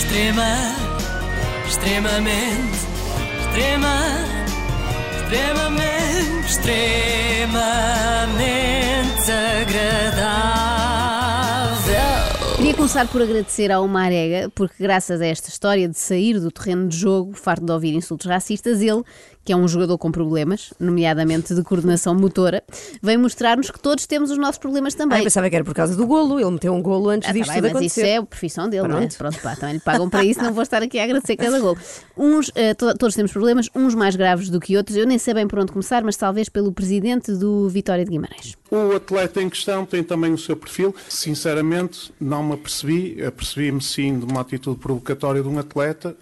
Extrema, extremamente, extrema, extremamente, extremamente agradável. Queria começar por agradecer ao Marega, porque graças a esta história de sair do terreno de jogo, farto de ouvir insultos racistas, ele, que é um jogador com problemas, nomeadamente de coordenação motora, vem mostrar-nos que todos temos os nossos problemas Ah, também. eu pensava que era por causa do golo. Ele meteu um golo antes Ah, tá disto bem, tudo mas isso acontecer. é a profissão dele, não é? Pronto. Pronto, pá, também lhe pagam para isso, não vou estar aqui a agradecer cada gol. Uns, eh, to- todos temos problemas, uns mais graves do que outros. Eu nem sei bem por onde começar, mas talvez pelo presidente do Vitória de Guimarães. O atleta em questão tem também o seu perfil. Sinceramente, não me apercebi. Apercebi-me sim de uma atitude provocatória de um atleta.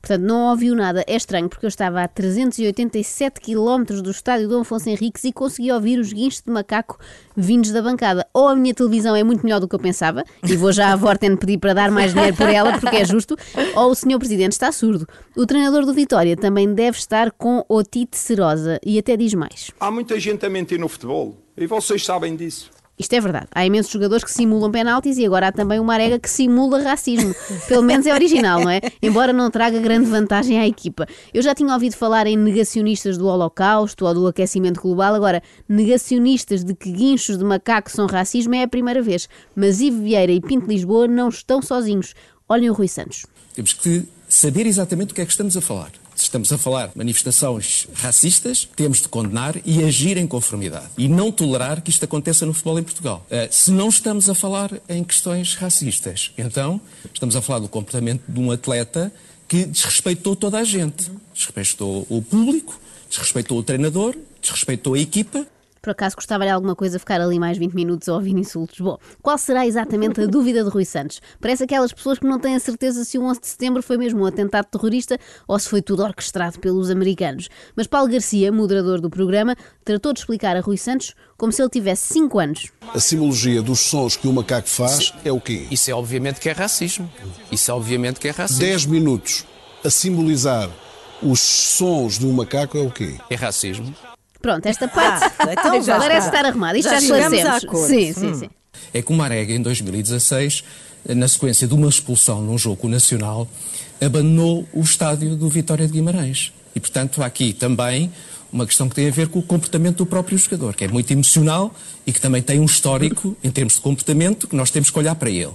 Portanto, não ouviu nada. É estranho, porque eu estava a 387 km do estádio Dom Afonso Henriques e consegui ouvir os guinchos de macaco vindos da bancada. Ou a minha televisão é muito melhor do que eu pensava, e vou já à Vorten pedir para dar mais dinheiro por ela, porque é justo, ou o senhor Presidente está surdo. O treinador do Vitória também deve estar com otite serosa, e até diz mais. Há muita gente a mentir no futebol e vocês sabem disso. Isto é verdade. Há imensos jogadores que simulam penaltis e agora há também uma arega que simula racismo. Pelo menos é original, não é? Embora não traga grande vantagem à equipa. Eu já tinha ouvido falar em negacionistas do Holocausto ou do aquecimento global, agora, negacionistas de que guinchos de macaco são racismo é a primeira vez. Mas Ivo Vieira e Pinto Lisboa não estão sozinhos. Olhem o Rui Santos. Temos que saber exatamente o que é que estamos a falar. Estamos a falar de manifestações racistas, temos de condenar e agir em conformidade. E não tolerar que isto aconteça no futebol em Portugal. Eh, se não estamos a falar em questões racistas, então estamos a falar do comportamento de um atleta que desrespeitou toda a gente. Desrespeitou o público, desrespeitou o treinador, desrespeitou a equipa Por acaso gostava-lhe alguma coisa ficar ali mais 20 minutos a ouvir insultos? Bom, qual será exatamente a dúvida de Rui Santos? Parece aquelas pessoas que não têm a certeza se o 11 de setembro foi mesmo um atentado terrorista ou se foi tudo orquestrado pelos americanos. Mas Paulo Garcia, moderador do programa, tratou de explicar a Rui Santos como se ele tivesse 5 anos. A simbologia dos sons que o macaco faz é o quê? Isso é obviamente que é racismo. Isso é obviamente que é racismo. 10 minutos a simbolizar os sons de um macaco é o quê? É racismo. Pronto, esta parte então já parece estar arrumada. Isto já, Já chegamos esclarecemos. Sim, sim, sim. é que o Marega, em 2016, na sequência de uma expulsão num jogo nacional, abandonou o estádio do Vitória de Guimarães. E, portanto, há aqui também uma questão que tem a ver com o comportamento do próprio jogador, que é muito emocional e que também tem um histórico, em termos de comportamento, que nós temos que olhar para ele.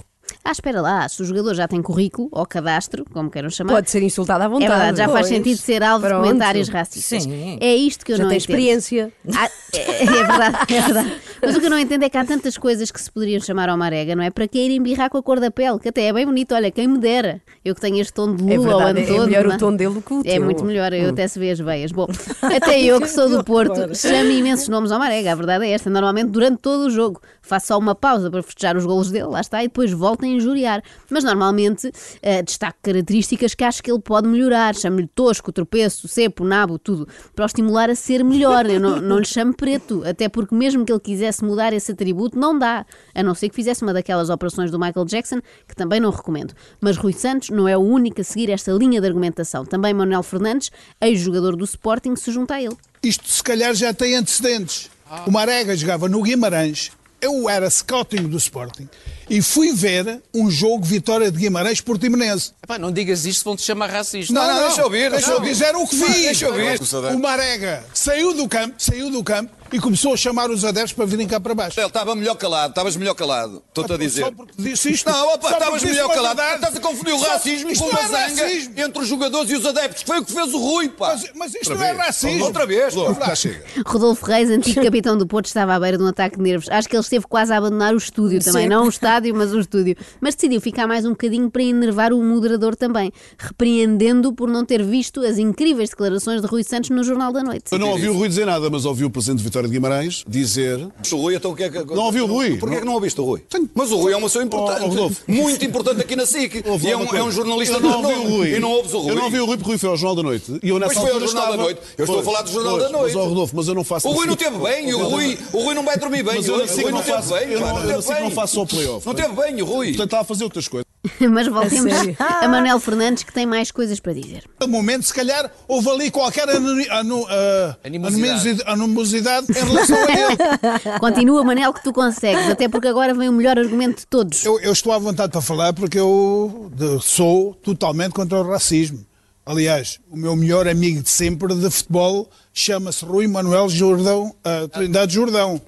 Ah, espera lá, se o jogador já tem currículo ou cadastro, como queiram chamar. Pode ser insultado à É vontade. verdade, já faz Pois. sentido ser alvo de Pronto. comentários racistas. Sim. É isto que eu Já não tem entendo. experiência. Ah, é, é verdade, é verdade. Mas o que eu não entendo é que há tantas coisas que se poderiam chamar ao Marega, não é? Para que ir embirrar com a cor da pele, que até é bem bonito, olha, quem me dera. Eu que tenho este tom de lua É o verdade, ano é todo. melhor o não é? tom dele do que o É teu. muito melhor, eu até se vê as veias. Bom, até eu que sou do Porto, chamo imensos nomes ao Marega, a verdade é esta. Normalmente durante todo o jogo faço só uma pausa para festejar os golos dele, lá está, e depois volto a injuriar. Mas normalmente eh, destaco características que acho que ele pode melhorar. Chamo-lhe tosco, tropeço, cepo, nabo, tudo, para o estimular a ser melhor. Eu não, não lhe chamo preto, até porque mesmo que ele quisesse mudar esse atributo, não dá. A não ser que fizesse uma daquelas operações do Michael Jackson, que também não recomendo. Mas Rui Santos não é o único a seguir esta linha de argumentação. Também Manuel Fernandes, ex-jogador do Sporting, se junta a ele. Isto se calhar já tem antecedentes. O Marega jogava no Guimarães, eu era scouting do Sporting e fui ver um jogo Vitória de Guimarães Portimonense. Epá, não digas isto, vão-te chamar racista. Não, não, deixa eu ouvir, deixa eu ouvir. dizer o que vi. Deixa eu ouvir. O Marega saiu do campo, saiu do campo e começou a chamar os adeptos para virem cá para baixo. Ele estava melhor calado, estavas melhor calado. Estou-te a dizer. Só porque disse isto. Não, opa, estavas melhor calado. Estás a confundir o racismo isto com uma é zanga racismo. entre os jogadores e os adeptos. Foi o que fez o Rui, pá. Mas, mas isto não é racismo. Outra vez. Outra chega. Rodolfo Reis, antigo capitão do Porto, estava à beira de um ataque de nervos. Acho que ele esteve quase a abandonar o estúdio também, Sim. não o estádio, mas o estúdio. Mas decidiu ficar mais um bocadinho para enervar o moderador também, repreendendo-o por não ter visto as incríveis declarações de Rui Santos no Jornal da Noite. Eu não ouvi o Rui dizer nada, mas ouvi o presidente de Vitória de Guimarães dizer. O Rui, então o que é que. Não ouviu o Rui? Porquê é que não ouviste o Rui? Tenho- Mas o Rui é uma pessoa importante. Oh, oh, muito importante aqui na SIC. Ouve E é um, é um jornalista eu não ouvi o. Rui. E não ouves o Rui. Eu não ouvi o Rui porque o Rui foi ao Jornal da Noite. E eu nessa Pois foi ao Jornal da estava- Noite. Eu estou a falar do Jornal Pois, da Noite. Mas, ó, Rodolfo, mas eu não faço O Rui não assim. teve bem, o Rui, o Rui não vai dormir bem. Mas eu o Rui não não teve faço- bem. eu não- não não faço o playoff. Não teve bem, o Rui. Portanto, estava a fazer outras coisas. Mas voltemos sério? a Manuel Fernandes, que tem mais coisas para dizer. No momento, se calhar, houve ali qualquer anu- anu- ah, Animosidade. animosidade em relação a ele. Continua, Manel, que tu consegues, até porque agora vem o melhor argumento de todos. Eu, eu estou à vontade para falar porque eu sou totalmente contra o racismo. Aliás, o meu melhor amigo de sempre de futebol chama-se Rui Manuel Jordão, ah, Trindade Jordão.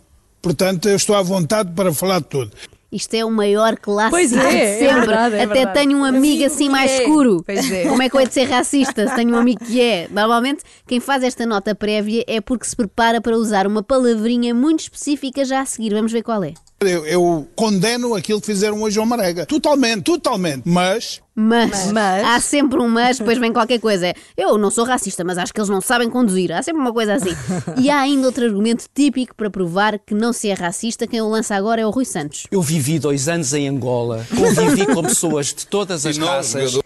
Portanto, eu estou à vontade para falar de tudo. Isto é o maior clássico Pois é, de é sempre. verdade, é Até verdade. tenho um amigo assim mais É, escuro. pois é. Como é que eu hei de ser racista se tenho um amigo que é? Normalmente, quem faz esta nota prévia é porque se prepara para usar uma palavrinha muito específica já a seguir. Vamos ver qual é. Eu, eu condeno aquilo que fizeram hoje ao Marega. Totalmente, totalmente. Mas Mas, Mas- há sempre um mas, depois vem qualquer coisa. Eu não sou racista, mas acho que eles não sabem conduzir. Há sempre uma coisa assim. E há ainda outro argumento típico para provar que não se é racista. Quem o lança agora é o Rui Santos. Eu vivi dois anos em Angola, convivi com pessoas de todas as não, raças.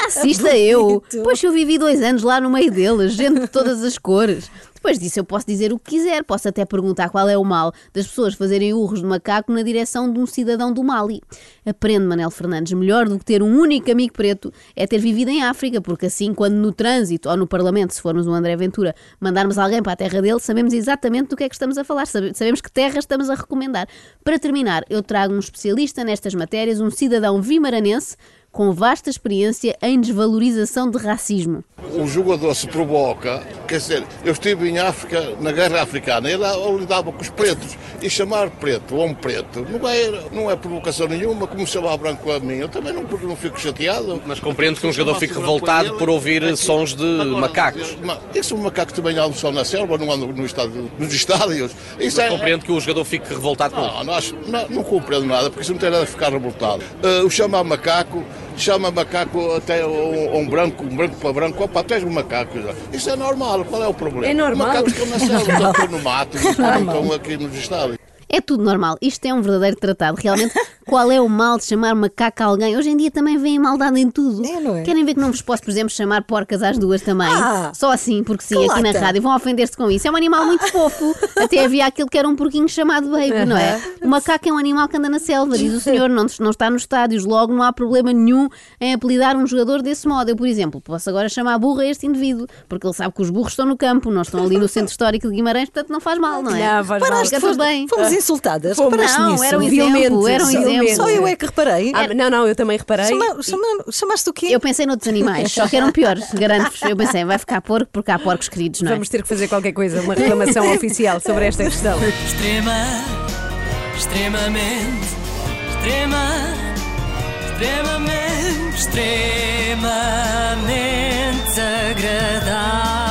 Racista eu? Pois eu vivi dois anos lá no meio deles, gente de todas as cores. Depois disso eu posso dizer o que quiser, posso até perguntar qual é o mal das pessoas fazerem urros de macaco na direção de um cidadão do Mali. Aprende, Manel Fernandes, melhor do que ter um único amigo preto é ter vivido em África, porque assim, quando no trânsito ou no Parlamento, se formos um André Ventura, mandarmos alguém para a terra dele, sabemos exatamente do que é que estamos a falar, sabe- sabemos que terra estamos a recomendar. Para terminar, eu trago um especialista nestas matérias, um cidadão vimaranense com vasta experiência em desvalorização de racismo. um jogador se provoca, quer dizer, eu estive em África, na guerra africana, ele lá lidava com os pretos, e chamar preto ou um preto não é, não é provocação nenhuma, como chamar branco a mim, eu também não, não fico chateado. Mas compreendo que um jogador fique revoltado por ouvir sons de macacos. Ma- Isso, macacos também andam só na selva, não andam no estádio, nos estádios. Isso é, Compreendo que o jogador fique revoltado com não, não, acho- não, não compreendo nada, porque isso não tem nada a ficar revoltado. Ah, o chamar macaco, chama macaco até um, um branco, um branco para branco, opa, tu és um macaco. Isso é normal, qual é o problema? É normal. Macacos estão na selva, estão aqui no mato, estão aqui nos estádios. É tudo normal. Isto é um verdadeiro tratado. Realmente, qual é o mal de chamar macaco a alguém? Hoje em dia também vem maldade em tudo. É, não é? Querem ver que não vos posso, por exemplo, chamar porcas às duas também? Ah! Só assim, porque sim, aqui na lata! rádio. Vão ofender-se com isso. É um animal muito fofo. Até havia aquele que era um porquinho chamado baby, não é? O macaco é um animal que anda na selva, diz o senhor, não, não está nos estádios. Logo, não há problema nenhum em apelidar um jogador desse modo. Eu, por exemplo, posso agora chamar burro a este indivíduo, porque ele sabe que os burros estão no campo, não estão ali no centro histórico de Guimarães, portanto não faz mal, não é? Não, faz mal. Fica tudo bem. Fomos insultadas. Fomos. Não, nisso? era um exemplo, era um vilmente. Só eu é que reparei. Ah, não, não, eu também reparei. Chama, chama, chamaste o quê? Eu pensei noutros animais, só que eram piores, garanto-vos. Eu pensei, vai ficar porco porque há porcos queridos, não é? Vamos ter que fazer qualquer coisa, uma reclamação oficial sobre esta questão. Extrema, extremamente, extrema, extremamente, extremamente agradável.